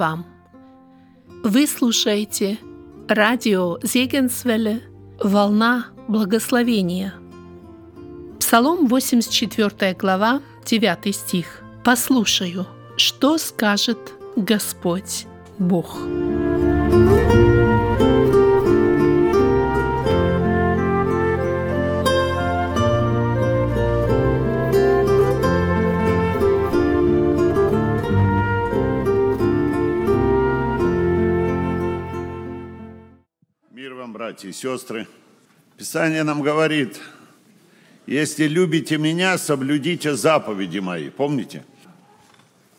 Вам! Вы слушаете радио Зегенсвелле «Волна благословения». Псалом 84 глава, 9 стих. «Послушаю, что скажет Господь Бог». Мир братья и сестры. Писание нам говорит, если любите меня, соблюдите заповеди мои. Помните?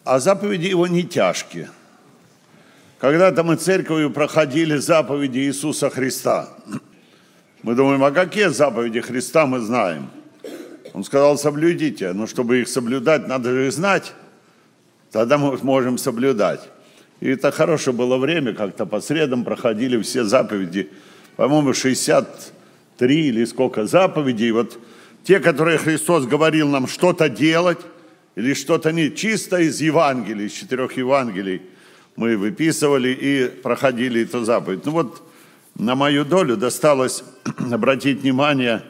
А заповеди его не тяжкие. Когда-то мы церковью проходили заповеди Иисуса Христа. Мы думаем, а какие заповеди Христа мы знаем? Он сказал, соблюдите. Но чтобы их соблюдать, надо же их знать. Тогда мы можем соблюдать. И это хорошее было время, как-то по средам проходили все заповеди. По-моему, 63 или сколько заповедей. Вот те, которые Христос говорил нам что-то делать или что-то не чисто из Евангелий, из четырех Евангелий, мы выписывали и проходили эту заповедь. Ну вот на мою долю досталось обратить внимание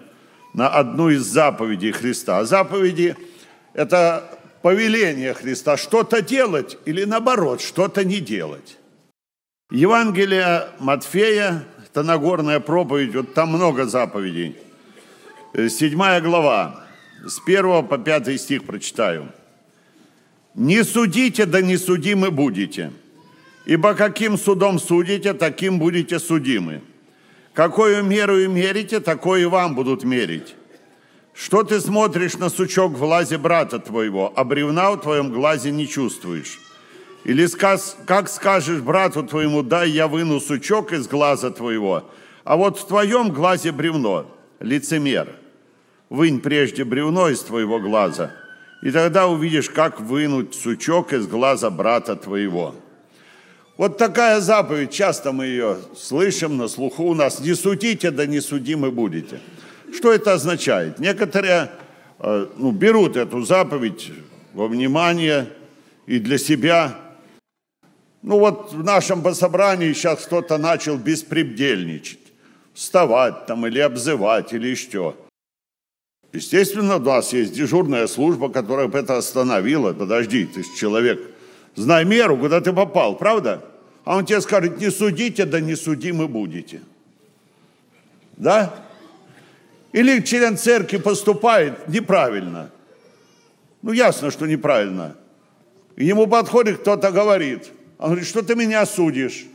на одну из заповедей Христа. Заповеди – это повеление Христа что-то делать или наоборот, что-то не делать. Евангелие Матфея, это Нагорная проповедь, вот там много заповедей. Э, седьмая глава, с первого по пятый стих прочитаю. «Не судите, да не судимы будете, ибо каким судом судите, таким будете судимы. Какую меру мерите, такое и вам будут мерить. Что ты смотришь на сучок в глазе брата твоего, а бревна в твоем глазе не чувствуешь? Или сказ, как скажешь брату твоему, дай я выну сучок из глаза твоего, а вот в твоем глазе бревно, лицемер. Вынь прежде бревно из твоего глаза, и тогда увидишь, как вынуть сучок из глаза брата твоего. Вот такая заповедь, часто мы ее слышим на слуху у нас. Не судите, да не судимы будете. Что это означает? Некоторые э, ну, берут эту заповедь во внимание и для себя. Ну вот в нашем собрании сейчас кто-то начал беспредельничать, вставать там или обзывать или что. Естественно, у нас есть дежурная служба, которая бы это остановила. Подожди, ты человек, знай меру, куда ты попал, правда? А он тебе скажет, не судите, да не судимы будете. Да? Или член церкви поступает неправильно. Ну, ясно, что неправильно. И ему подходит кто-то говорит. Он говорит, что ты меня судишь?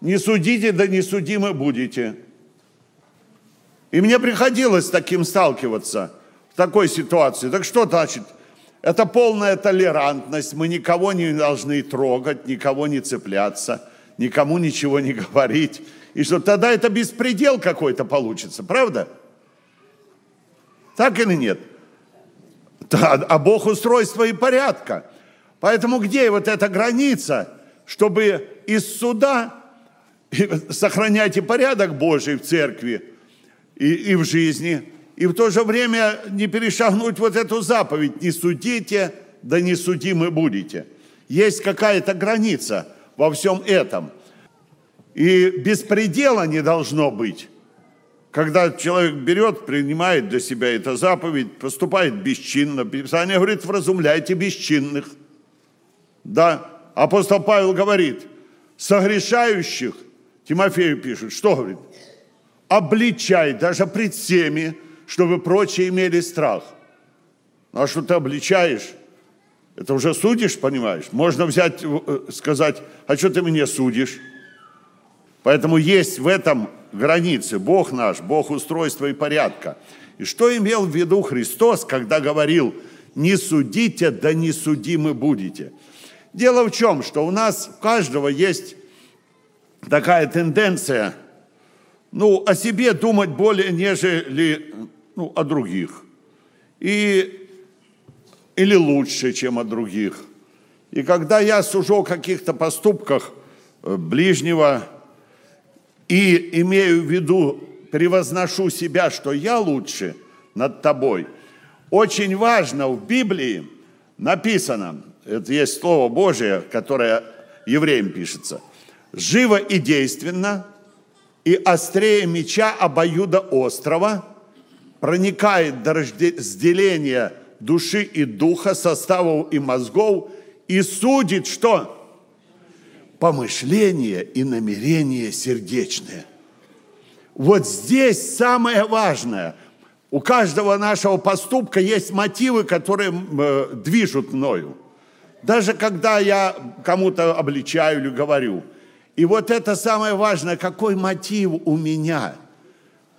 Не судите, да не судимы будете. И мне приходилось с таким сталкиваться, в такой ситуации. Так что значит? Это полная толерантность. Мы никого не должны трогать, никого не цепляться, никому ничего не говорить. И что тогда это беспредел какой-то получится, правда? Так или нет? А Бог устройства и порядка. Поэтому где вот эта граница, чтобы из суда сохранять и порядок Божий в церкви и, и в жизни, и в то же время не перешагнуть вот эту заповедь «не судите, да не судимы будете». Есть какая-то граница во всем этом. И беспредела не должно быть. Когда человек берет, принимает для себя эту заповедь, поступает бесчинно. Писание говорит, вразумляйте бесчинных. Да, апостол Павел говорит, согрешающих, Тимофею пишет, что говорит? Обличай даже пред всеми, чтобы прочие имели страх. Ну, а что ты обличаешь? Это уже судишь, понимаешь? Можно взять, э, сказать, а что ты меня судишь? Поэтому есть в этом границы. Бог наш, Бог устройства и порядка. И что имел в виду Христос, когда говорил, не судите, да не судимы будете. Дело в чем, что у нас у каждого есть такая тенденция, ну, о себе думать более, нежели ну, о других. И, или лучше, чем о других. И когда я сужу о каких-то поступках э, ближнего, и имею в виду, превозношу себя, что я лучше над тобой. Очень важно в Библии написано, это есть Слово Божие, которое евреям пишется, живо и действенно, и острее меча обоюда острова, проникает до разделения души и духа, составов и мозгов, и судит что? Помышление и намерение сердечное. Вот здесь самое важное. У каждого нашего поступка есть мотивы, которые э, движут мною. Даже когда я кому-то обличаю или говорю. И вот это самое важное, какой мотив у меня?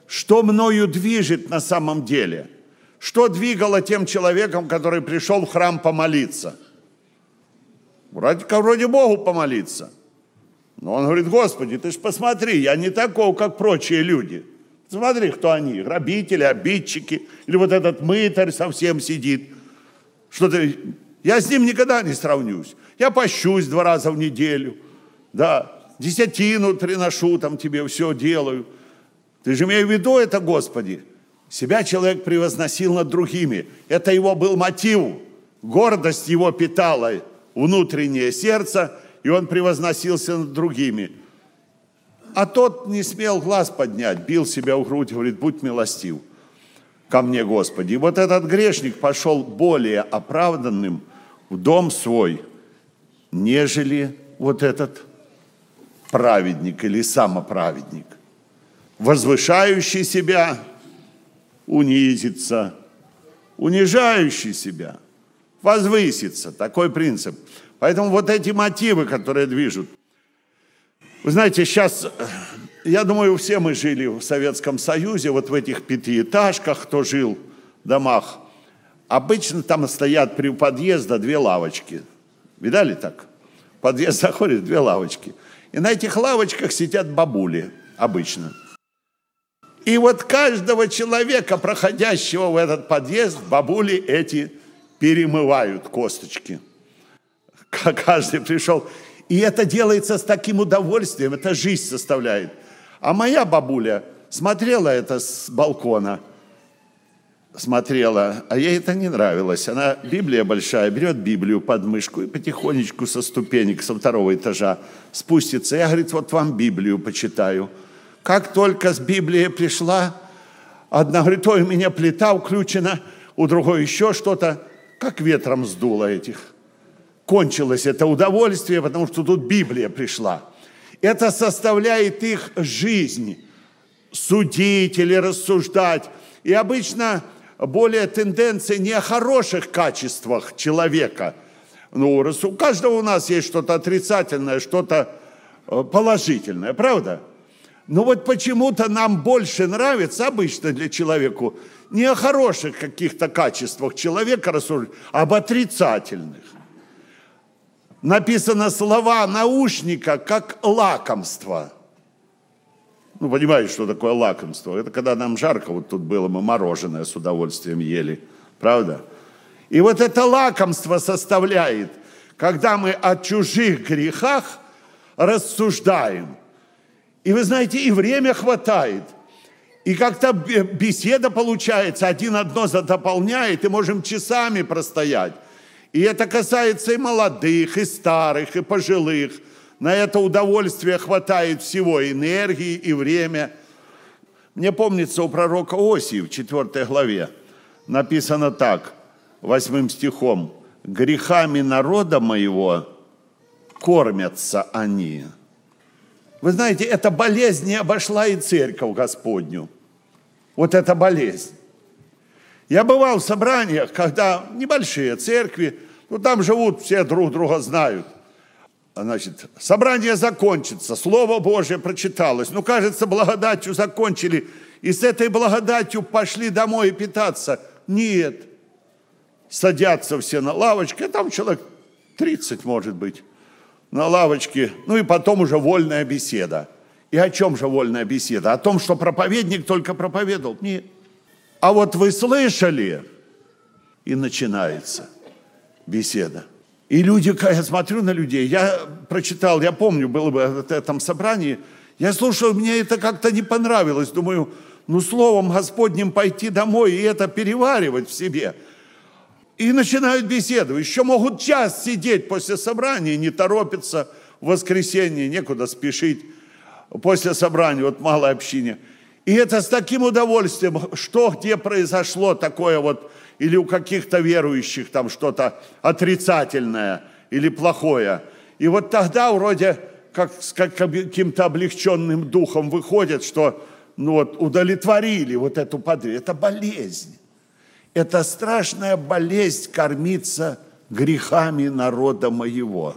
Что мною движет на самом деле? Что двигало тем человеком, который пришел в храм помолиться? Вроде, вроде Богу помолиться. Но он говорит, Господи, ты ж посмотри, я не такой, как прочие люди. Смотри, кто они, грабители, обидчики, или вот этот мытарь совсем сидит. Что ты, я с ним никогда не сравнюсь. Я пощусь два раза в неделю, да, десятину приношу, там тебе все делаю. Ты же имею в виду это, Господи. Себя человек превозносил над другими. Это его был мотив. Гордость его питала внутреннее сердце, и он превозносился над другими. А тот не смел глаз поднять, бил себя в грудь, говорит, будь милостив ко мне, Господи. И вот этот грешник пошел более оправданным – в дом свой, нежели вот этот праведник или самоправедник. Возвышающий себя унизится, унижающий себя возвысится. Такой принцип. Поэтому вот эти мотивы, которые движут. Вы знаете, сейчас, я думаю, все мы жили в Советском Союзе, вот в этих пятиэтажках, кто жил в домах – Обычно там стоят при подъезда две лавочки. Видали так? Подъезд заходит две лавочки. И на этих лавочках сидят бабули обычно. И вот каждого человека, проходящего в этот подъезд, бабули эти перемывают косточки. Каждый пришел. И это делается с таким удовольствием, это жизнь составляет. А моя бабуля смотрела это с балкона – смотрела, а ей это не нравилось. Она, Библия большая, берет Библию под мышку и потихонечку со ступенек, со второго этажа спустится. Я, говорит, вот вам Библию почитаю. Как только с Библии пришла, одна говорит, ой, у меня плита включена, у другой еще что-то, как ветром сдуло этих. Кончилось это удовольствие, потому что тут Библия пришла. Это составляет их жизнь, судить или рассуждать. И обычно более тенденция не о хороших качествах человека. Ну, у каждого у нас есть что-то отрицательное, что-то э, положительное, правда? Но вот почему-то нам больше нравится обычно для человека не о хороших каких-то качествах человека рассуждать, а об отрицательных. Написано слова наушника как лакомство – ну, понимаете, что такое лакомство? Это когда нам жарко, вот тут было, мы мороженое с удовольствием ели. Правда? И вот это лакомство составляет, когда мы о чужих грехах рассуждаем. И вы знаете, и время хватает. И как-то беседа получается, один одно задополняет, и можем часами простоять. И это касается и молодых, и старых, и пожилых – на это удовольствие хватает всего, энергии и время. Мне помнится у пророка Осии в 4 главе написано так, восьмым стихом, «Грехами народа моего кормятся они». Вы знаете, эта болезнь не обошла и церковь Господню. Вот эта болезнь. Я бывал в собраниях, когда небольшие церкви, ну там живут, все друг друга знают значит, собрание закончится, Слово Божье прочиталось, ну, кажется, благодатью закончили, и с этой благодатью пошли домой питаться. Нет. Садятся все на лавочке, а там человек 30, может быть, на лавочке, ну и потом уже вольная беседа. И о чем же вольная беседа? О том, что проповедник только проповедовал? Нет. А вот вы слышали, и начинается беседа. И люди, я смотрю на людей, я прочитал, я помню, было бы в этом собрании, я слушал, мне это как-то не понравилось. Думаю, ну, словом Господним пойти домой и это переваривать в себе. И начинают беседу. Еще могут час сидеть после собрания, не торопятся, в воскресенье некуда спешить, после собрания, вот малой общине. И это с таким удовольствием, что где произошло такое вот, или у каких-то верующих там что-то отрицательное или плохое. И вот тогда вроде как с каким-то облегченным духом выходит, что ну вот, удовлетворили вот эту подвиг. Это болезнь. Это страшная болезнь кормиться грехами народа моего.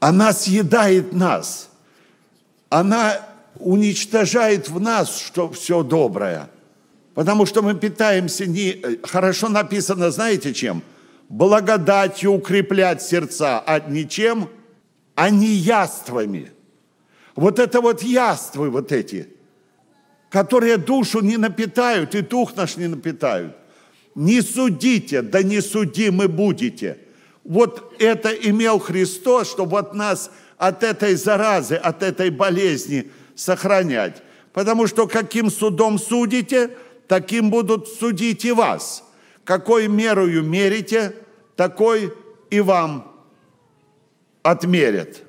Она съедает нас. Она уничтожает в нас что все доброе. Потому что мы питаемся не... Хорошо написано, знаете чем? Благодатью укреплять сердца, а ничем, а не яствами. Вот это вот яствы вот эти, которые душу не напитают и дух наш не напитают. Не судите, да не судимы будете. Вот это имел Христос, чтобы вот нас от этой заразы, от этой болезни сохранять. Потому что каким судом судите, таким будут судить и вас. Какой мерою мерите, такой и вам отмерят.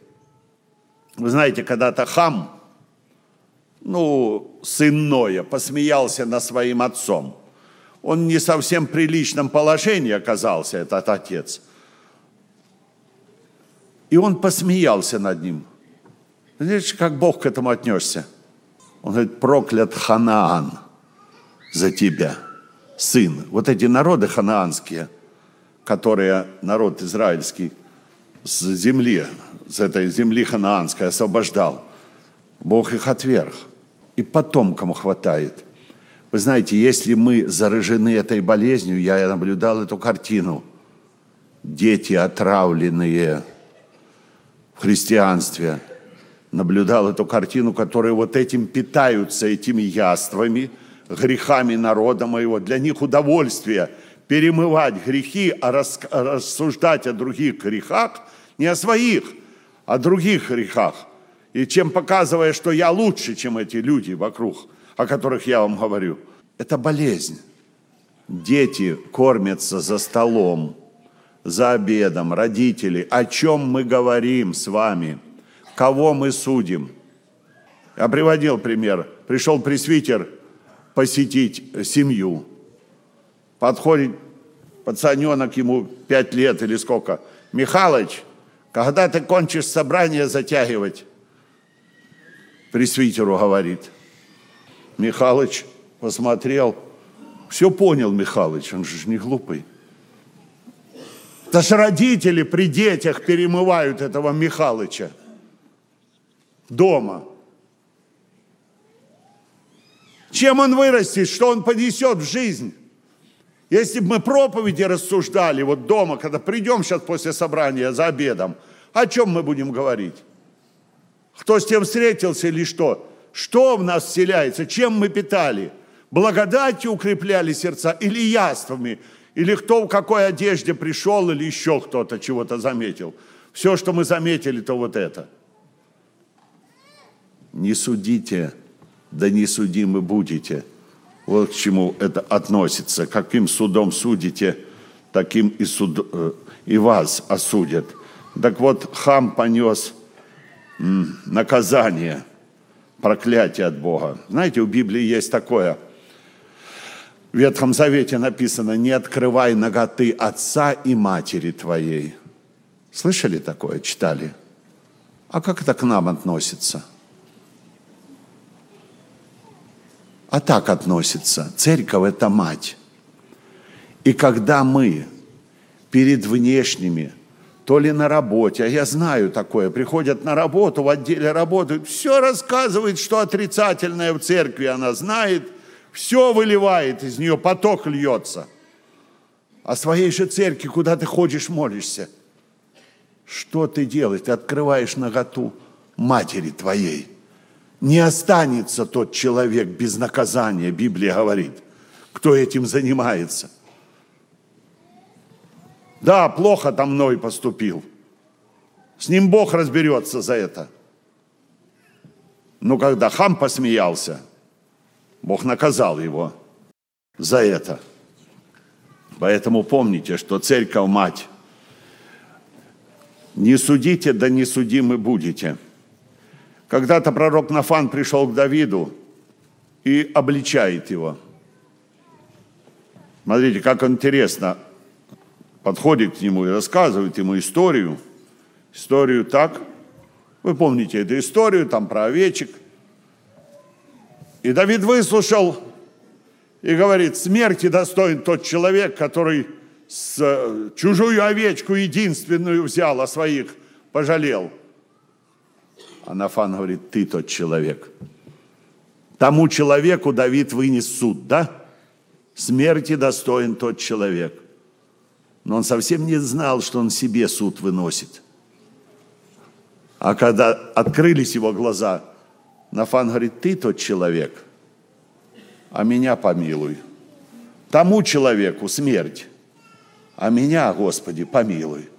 Вы знаете, когда-то хам, ну, сын Ноя, посмеялся над своим отцом. Он не совсем приличном положении оказался, этот отец. И он посмеялся над ним. Знаете, как Бог к этому отнесся? Он говорит, проклят Ханаан за тебя, сын. Вот эти народы ханаанские, которые народ израильский с земли, с этой земли ханаанской освобождал, Бог их отверг. И потомкам хватает. Вы знаете, если мы заражены этой болезнью, я наблюдал эту картину. Дети отравленные в христианстве – наблюдал эту картину, которые вот этим питаются, этими яствами, грехами народа моего. Для них удовольствие перемывать грехи, а рассуждать о других грехах, не о своих, а о других грехах. И чем показывая, что я лучше, чем эти люди вокруг, о которых я вам говорю. Это болезнь. Дети кормятся за столом, за обедом, родители. О чем мы говорим с вами – кого мы судим. Я приводил пример. Пришел пресвитер посетить семью. Подходит пацаненок, ему пять лет или сколько. Михалыч, когда ты кончишь собрание затягивать? Пресвитеру говорит. Михалыч посмотрел, все понял Михалыч, он же не глупый. Даже родители при детях перемывают этого Михалыча дома. Чем он вырастет, что он понесет в жизнь? Если бы мы проповеди рассуждали вот дома, когда придем сейчас после собрания за обедом, о чем мы будем говорить? Кто с тем встретился или что? Что в нас вселяется? Чем мы питали? Благодатью укрепляли сердца или яствами? Или кто в какой одежде пришел, или еще кто-то чего-то заметил? Все, что мы заметили, то вот это – не судите, да не судимы будете. Вот к чему это относится. Каким судом судите, таким и, суд, э, и вас осудят. Так вот, хам понес наказание, проклятие от Бога. Знаете, у Библии есть такое. В Ветхом Завете написано, не открывай ноготы отца и матери твоей. Слышали такое, читали? А как это к нам относится? – а так относится. Церковь – это мать. И когда мы перед внешними, то ли на работе, а я знаю такое, приходят на работу, в отделе работают, все рассказывает, что отрицательное в церкви она знает, все выливает из нее, поток льется. А своей же церкви, куда ты ходишь, молишься, что ты делаешь? Ты открываешь наготу матери твоей – не останется тот человек без наказания, Библия говорит, кто этим занимается. Да, плохо там мной поступил. С ним Бог разберется за это. Но когда хам посмеялся, Бог наказал его за это. Поэтому помните, что церковь мать. Не судите, да не судимы будете. Когда-то пророк Нафан пришел к Давиду и обличает его. Смотрите, как интересно подходит к нему и рассказывает ему историю. Историю так. Вы помните эту историю, там про овечек. И Давид выслушал и говорит, смерти достоин тот человек, который с э, чужую овечку единственную взял, а своих пожалел. А Нафан говорит, ты тот человек. Тому человеку Давид вынес суд, да? Смерти достоин тот человек. Но он совсем не знал, что он себе суд выносит. А когда открылись его глаза, Нафан говорит, ты тот человек, а меня помилуй. Тому человеку смерть, а меня, Господи, помилуй.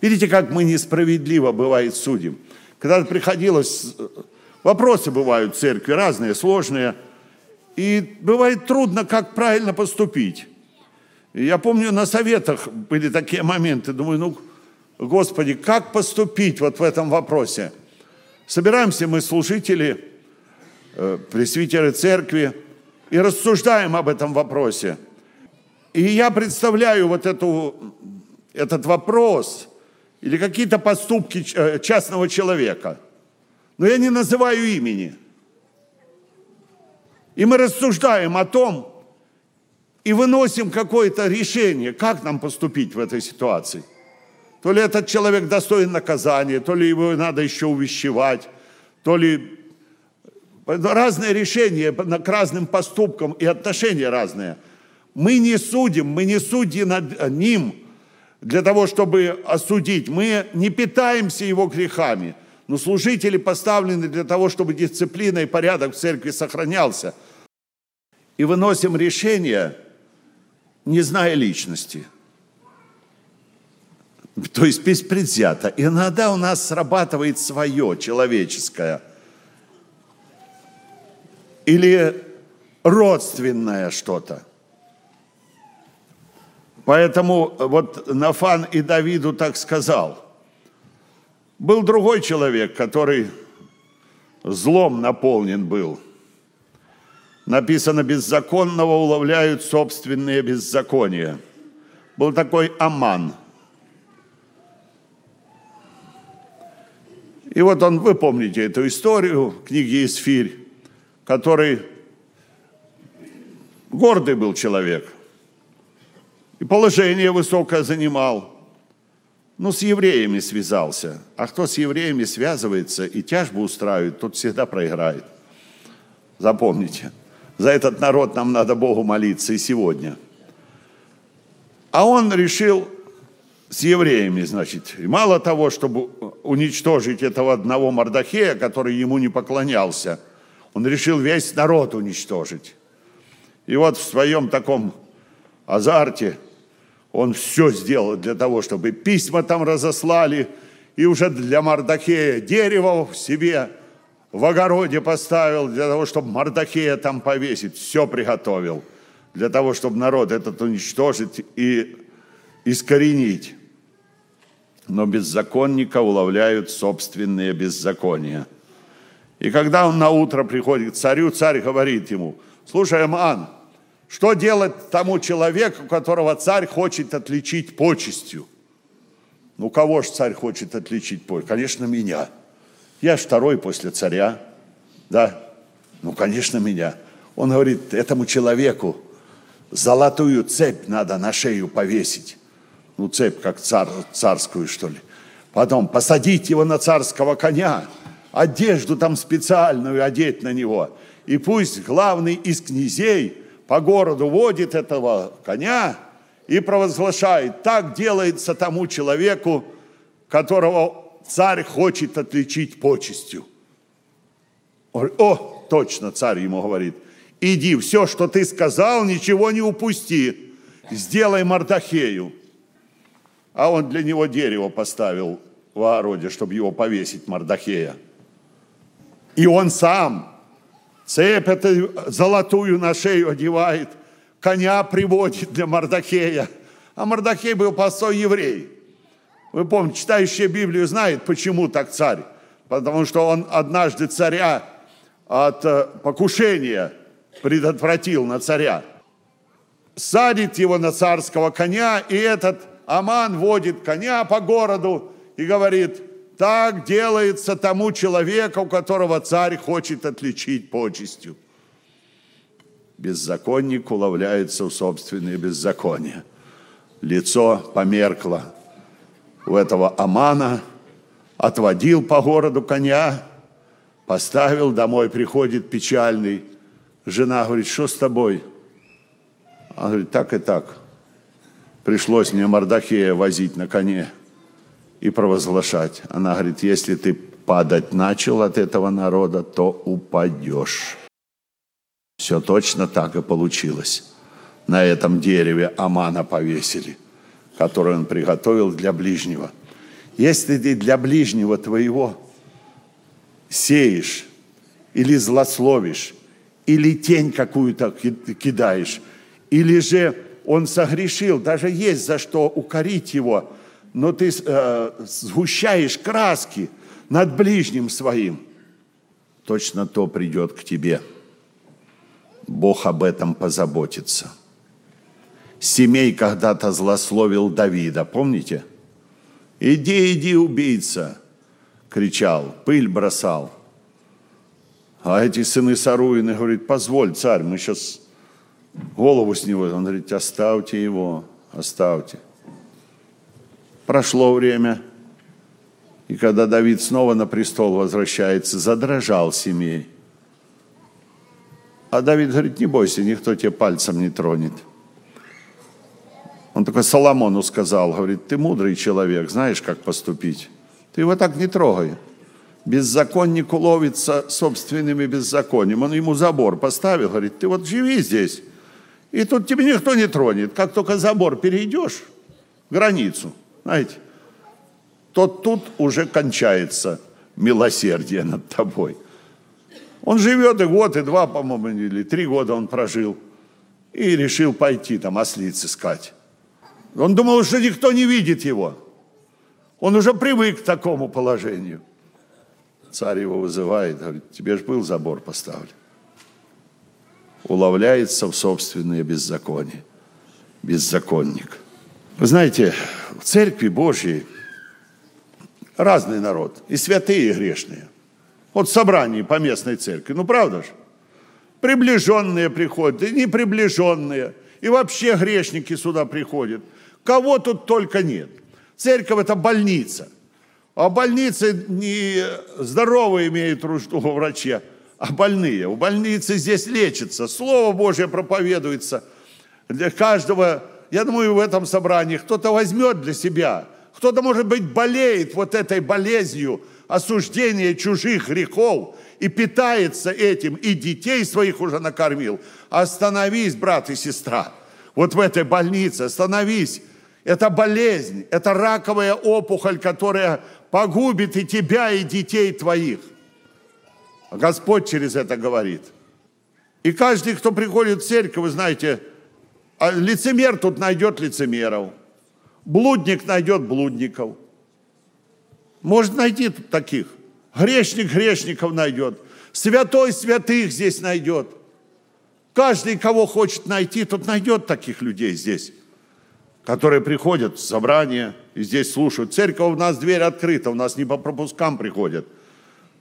Видите, как мы несправедливо, бывает, судим. Когда приходилось, вопросы бывают в церкви разные, сложные, и бывает трудно, как правильно поступить. Я помню, на советах были такие моменты, думаю, ну, Господи, как поступить вот в этом вопросе? Собираемся мы, служители, э, пресвитеры церкви, и рассуждаем об этом вопросе – и я представляю вот эту, этот вопрос или какие-то поступки э, частного человека. Но я не называю имени. И мы рассуждаем о том и выносим какое-то решение, как нам поступить в этой ситуации. То ли этот человек достоин наказания, то ли его надо еще увещевать, то ли разные решения к разным поступкам и отношения разные – мы не судим, мы не судьи над ним для того, чтобы осудить. Мы не питаемся его грехами. Но служители поставлены для того, чтобы дисциплина и порядок в церкви сохранялся. И выносим решение, не зная личности. То есть беспредвзято. Иногда у нас срабатывает свое человеческое. Или родственное что-то. Поэтому вот Нафан и Давиду так сказал. Был другой человек, который злом наполнен был. Написано, беззаконного уловляют собственные беззакония. Был такой Аман. И вот он, вы помните эту историю, книги Исфирь, который гордый был человек – и положение высокое занимал. Ну, с евреями связался. А кто с евреями связывается и тяжбу устраивает, тот всегда проиграет. Запомните. За этот народ нам надо Богу молиться и сегодня. А он решил с евреями, значит, и мало того, чтобы уничтожить этого одного Мардахея, который ему не поклонялся, он решил весь народ уничтожить. И вот в своем таком азарте – он все сделал для того, чтобы письма там разослали, и уже для Мардахея дерево в себе в огороде поставил, для того, чтобы Мардахея там повесить. Все приготовил для того, чтобы народ этот уничтожить и искоренить. Но беззаконника уловляют собственные беззакония. И когда он на утро приходит к царю, царь говорит ему, слушай, Аман, что делать тому человеку, которого царь хочет отличить почестью? Ну, кого же царь хочет отличить почестью? Конечно, меня. Я ж второй после царя. Да? Ну, конечно, меня. Он говорит, этому человеку золотую цепь надо на шею повесить. Ну, цепь как цар, царскую, что ли. Потом посадить его на царского коня, одежду там специальную одеть на него. И пусть главный из князей – по городу водит этого коня и провозглашает, так делается тому человеку, которого царь хочет отличить почестью. О, точно, царь ему говорит, иди, все, что ты сказал, ничего не упусти, сделай Мардахею. А он для него дерево поставил в огороде, чтобы его повесить, Мардахея. И он сам цепь эту золотую на шею одевает, коня приводит для Мардахея. А Мардахей был простой еврей. Вы помните, читающий Библию знает, почему так царь. Потому что он однажды царя от э, покушения предотвратил на царя. Садит его на царского коня, и этот Аман водит коня по городу и говорит, так делается тому человеку, которого царь хочет отличить почестью. Беззаконник уловляется в собственные беззакония. Лицо померкло у этого Амана, отводил по городу коня, поставил домой, приходит печальный. Жена говорит, что с тобой? Он говорит, так и так. Пришлось мне Мардахея возить на коне и провозглашать. Она говорит, если ты падать начал от этого народа, то упадешь. Все точно так и получилось. На этом дереве Амана повесили, который он приготовил для ближнего. Если ты для ближнего твоего сеешь или злословишь, или тень какую-то кидаешь, или же он согрешил, даже есть за что укорить его, но ты э, сгущаешь краски над ближним своим, точно то придет к тебе. Бог об этом позаботится. Семей когда-то злословил Давида, помните? «Иди, иди, убийца!» кричал, пыль бросал. А эти сыны Саруины говорят, позволь, царь, мы сейчас голову с него. Он говорит, оставьте его, оставьте. Прошло время, и когда Давид снова на престол возвращается, задрожал семей. А Давид говорит, не бойся, никто тебе пальцем не тронет. Он такой Соломону сказал, говорит, ты мудрый человек, знаешь, как поступить. Ты его так не трогай. Беззаконник уловится собственными беззаконием. Он ему забор поставил, говорит, ты вот живи здесь, и тут тебе никто не тронет. Как только забор перейдешь, границу, знаете, то тут уже кончается милосердие над тобой. Он живет и год, и два, по-моему, или три года он прожил. И решил пойти там ослиц искать. Он думал, что никто не видит его. Он уже привык к такому положению. Царь его вызывает, говорит, тебе же был забор поставлен. Уловляется в собственные беззакония. Беззаконник. Вы знаете, в Церкви Божьей разный народ, и святые, и грешные. Вот в собрании по местной церкви, ну правда же? Приближенные приходят, и неприближенные, и вообще грешники сюда приходят. Кого тут только нет. Церковь – это больница. А больницы не здоровые имеют нужду врача, а больные. У больницы здесь лечится. Слово Божье проповедуется. Для каждого, я думаю, в этом собрании кто-то возьмет для себя. Кто-то, может быть, болеет вот этой болезнью осуждения чужих грехов и питается этим, и детей своих уже накормил. Остановись, брат и сестра, вот в этой больнице, остановись это болезнь, это раковая опухоль, которая погубит и тебя, и детей твоих. А Господь через это говорит. И каждый, кто приходит в церковь, вы знаете, а лицемер тут найдет лицемеров, блудник найдет блудников. Может найти тут таких. Грешник грешников найдет. Святой святых здесь найдет. Каждый, кого хочет найти, тот найдет таких людей здесь которые приходят в собрание и здесь слушают. Церковь у нас дверь открыта, у нас не по пропускам приходят.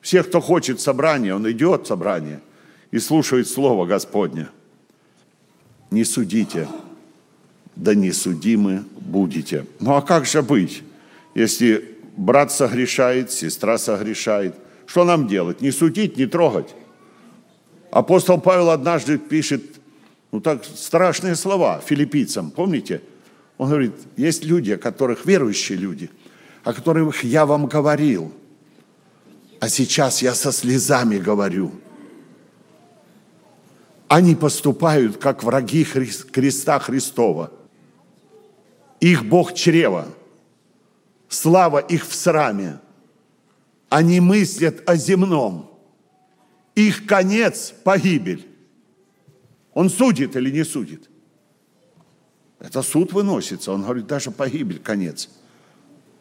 Все, кто хочет собрания, он идет в собрание и слушает Слово Господне. Не судите, да не судимы будете. Ну а как же быть, если брат согрешает, сестра согрешает? Что нам делать? Не судить, не трогать? Апостол Павел однажды пишет, ну так страшные слова филиппийцам, помните? Он говорит, есть люди, о которых верующие люди, о которых я вам говорил, а сейчас я со слезами говорю. Они поступают, как враги креста Христова. Их Бог чрева, слава их в сраме. Они мыслят о земном. Их конец – погибель. Он судит или не судит? Это суд выносится. Он говорит, даже погибель, конец.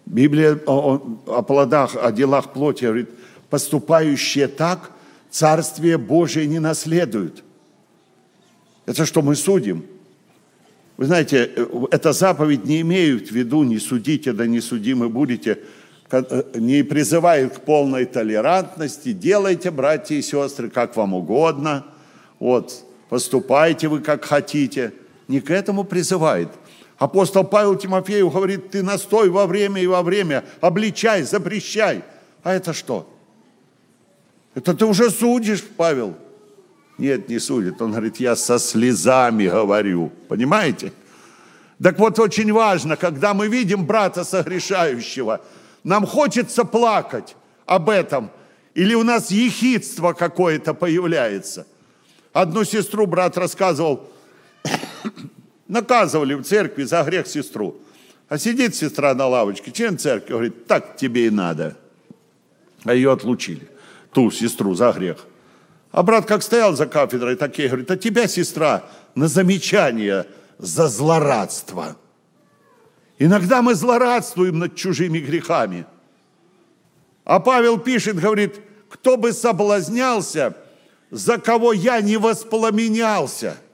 Библия о, о плодах, о делах плоти говорит, поступающие так, Царствие Божие не наследуют. Это что мы судим? Вы знаете, эта заповедь не имеет в виду «не судите, да не судимы будете», не призывает к полной толерантности, делайте, братья и сестры, как вам угодно, вот, поступайте вы как хотите. Не к этому призывает. Апостол Павел Тимофею говорит, ты настой во время и во время, обличай, запрещай. А это что? Это ты уже судишь, Павел. Нет, не судит. Он говорит, я со слезами говорю. Понимаете? Так вот, очень важно, когда мы видим брата согрешающего, нам хочется плакать об этом. Или у нас ехидство какое-то появляется. Одну сестру брат рассказывал, наказывали в церкви за грех сестру. А сидит сестра на лавочке, член церкви, говорит, так тебе и надо. А ее отлучили, ту сестру за грех. А брат как стоял за кафедрой, так и говорит, а тебя, сестра, на замечание за злорадство. Иногда мы злорадствуем над чужими грехами. А Павел пишет, говорит, кто бы соблазнялся, за кого я не воспламенялся –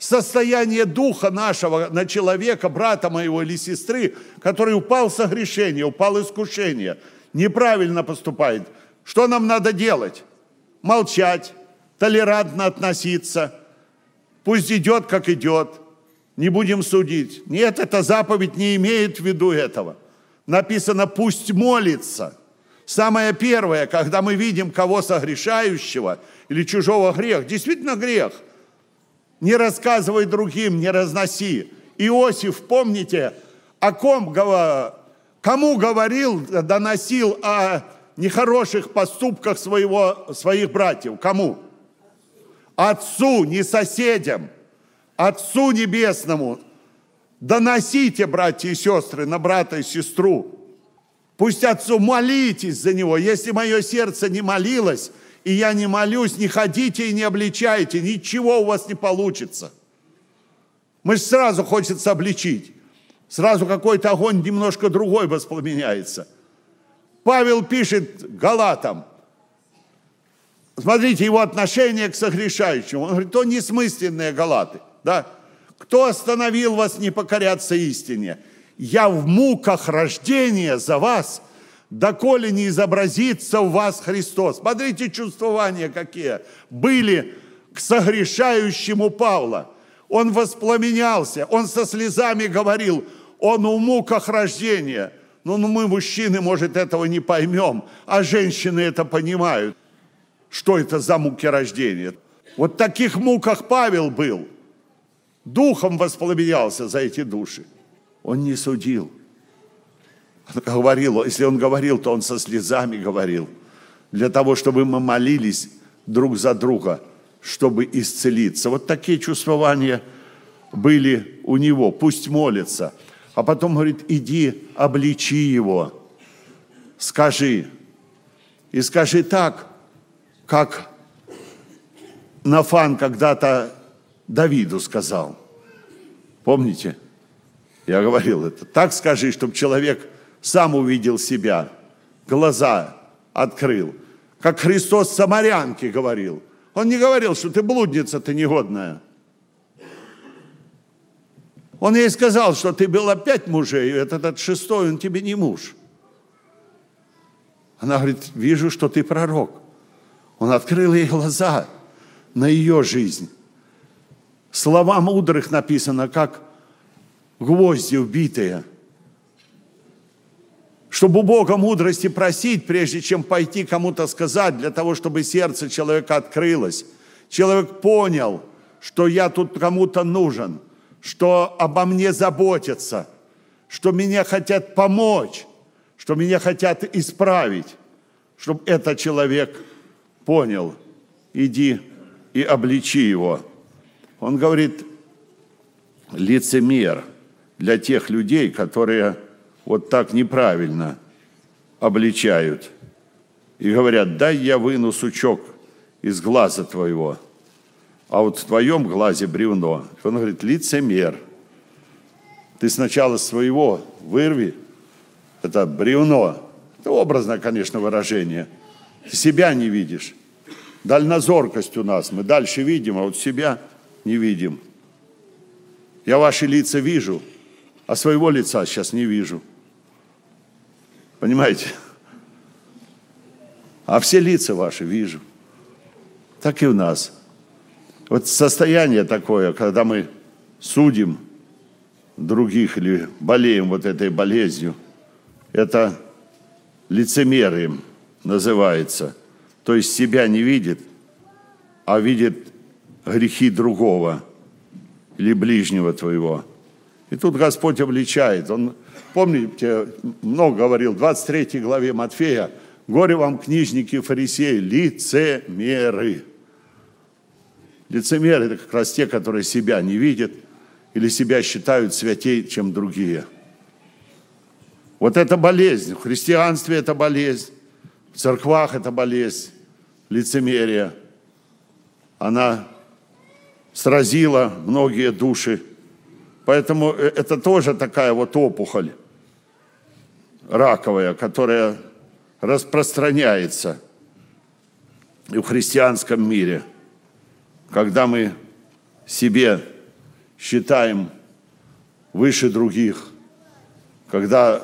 состояние духа нашего на человека, брата моего или сестры, который упал согрешение, упал искушение, неправильно поступает. Что нам надо делать? Молчать, толерантно относиться. Пусть идет, как идет. Не будем судить. Нет, эта заповедь не имеет в виду этого. Написано, пусть молится. Самое первое, когда мы видим кого согрешающего или чужого грех, действительно грех – не рассказывай другим, не разноси. Иосиф, помните, о ком, кому говорил, доносил о нехороших поступках своего, своих братьев? Кому? Отцу, не соседям, Отцу Небесному. Доносите, братья и сестры, на брата и сестру. Пусть Отцу молитесь за него. Если мое сердце не молилось, и я не молюсь, не ходите и не обличайте, ничего у вас не получится. Мы же сразу хочется обличить. Сразу какой-то огонь немножко другой воспламеняется. Павел пишет Галатам, смотрите, его отношение к согрешающему. Он говорит, то несмысленные Галаты. Да? Кто остановил вас не покоряться истине? Я в муках рождения за вас – доколе не изобразится в вас Христос. Смотрите, чувствования какие были к согрешающему Павла. Он воспламенялся, он со слезами говорил, он в муках рождения. Ну, ну мы, мужчины, может, этого не поймем, а женщины это понимают. Что это за муки рождения? Вот в таких муках Павел был. Духом воспламенялся за эти души. Он не судил – говорил, если он говорил, то он со слезами говорил, для того, чтобы мы молились друг за друга, чтобы исцелиться. Вот такие чувствования были у него. Пусть молится. А потом говорит, иди, обличи его, скажи. И скажи так, как Нафан когда-то Давиду сказал. Помните? Я говорил это. Так скажи, чтобы человек сам увидел себя, глаза открыл. Как Христос самарянке говорил. Он не говорил, что ты блудница, ты негодная. Он ей сказал, что ты была пять мужей, этот, этот шестой, он тебе не муж. Она говорит, вижу, что ты пророк. Он открыл ей глаза на ее жизнь. Слова мудрых написано, как гвозди убитые – чтобы у Бога мудрости просить, прежде чем пойти кому-то сказать, для того, чтобы сердце человека открылось. Человек понял, что я тут кому-то нужен, что обо мне заботятся, что меня хотят помочь, что меня хотят исправить, чтобы этот человек понял, иди и обличи его. Он говорит, лицемер для тех людей, которые вот так неправильно обличают и говорят, дай я выну сучок из глаза твоего, а вот в твоем глазе бревно. Он говорит, лицемер, ты сначала своего вырви, это бревно. Это образное, конечно, выражение. Ты себя не видишь. Дальнозоркость у нас. Мы дальше видим, а вот себя не видим. Я ваши лица вижу, а своего лица сейчас не вижу. Понимаете? А все лица ваши вижу. Так и у нас. Вот состояние такое, когда мы судим других или болеем вот этой болезнью, это лицемерием называется. То есть себя не видит, а видит грехи другого или ближнего твоего. И тут Господь обличает. Он, помните, много говорил, в 23 главе Матфея, «Горе вам, книжники фарисеи, лицемеры». Лицемеры – это как раз те, которые себя не видят или себя считают святей, чем другие. Вот это болезнь. В христианстве это болезнь, в церквах это болезнь, лицемерие. Она сразила многие души. Поэтому э, это тоже такая вот опухоль раковая, которая распространяется и в христианском мире, когда мы себе считаем выше других, когда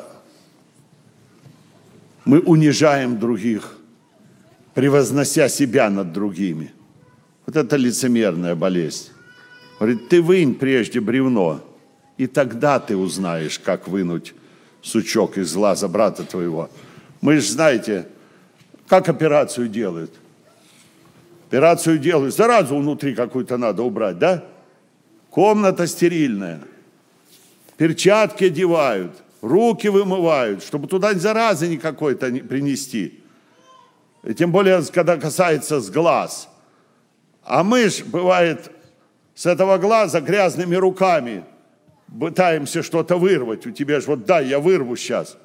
мы унижаем других, превознося себя над другими. Вот это лицемерная болезнь. Говорит, ты вынь прежде бревно, и тогда ты узнаешь, как вынуть сучок из глаза брата твоего. Мы же знаете, как операцию делают. Операцию делают, заразу внутри какую-то надо убрать, да? Комната стерильная. Перчатки одевают, руки вымывают, чтобы туда заразы никакой-то не принести. И тем более, когда касается с глаз. А мы ж, бывает, с этого глаза грязными руками пытаемся что-то вырвать. У тебя же вот дай, я вырву сейчас.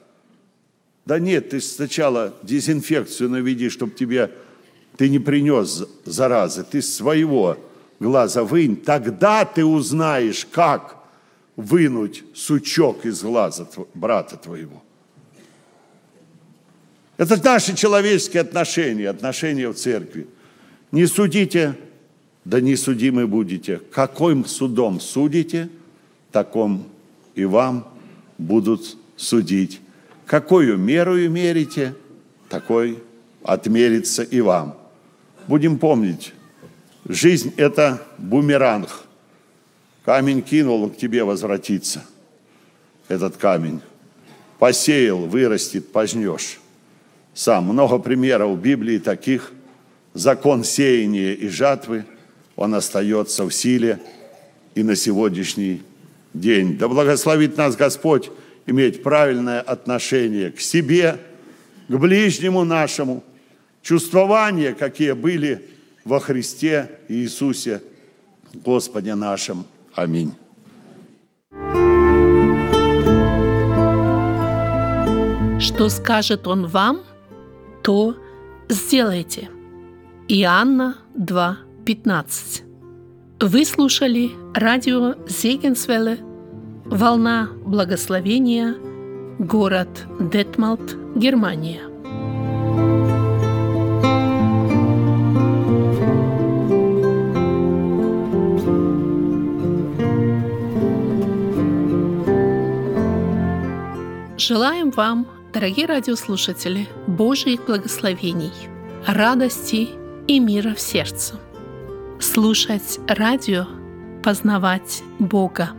Да нет, ты сначала дезинфекцию наведи, чтобы тебе ты не принес заразы. Ты своего глаза вынь. Тогда ты узнаешь, как вынуть сучок из глаза брата твоего. Это наши человеческие отношения, отношения в церкви. Не судите, да не судимы будете. Каким судом судите, таком и вам будут судить. Какую меру мерите, такой отмерится и вам. Будем помнить, жизнь – это бумеранг – Камень кинул, к тебе возвратится. Этот камень. Посеял, вырастет, пожнешь. Сам. Много примеров в Библии таких. Закон сеяния и жатвы, он остается в силе и на сегодняшний день. Да благословит нас Господь иметь правильное отношение к себе, к ближнему нашему, чувствования, какие были во Христе Иисусе Господе нашим. Аминь. Что скажет Он вам, то сделайте. Иоанна 2.15 Вы слушали радио Зегенсвелле «Волна благословения», город Детмалт, Германия. Желаем вам, дорогие радиослушатели, Божьих благословений, радости и мира в сердце. Слушать радио, познавать Бога.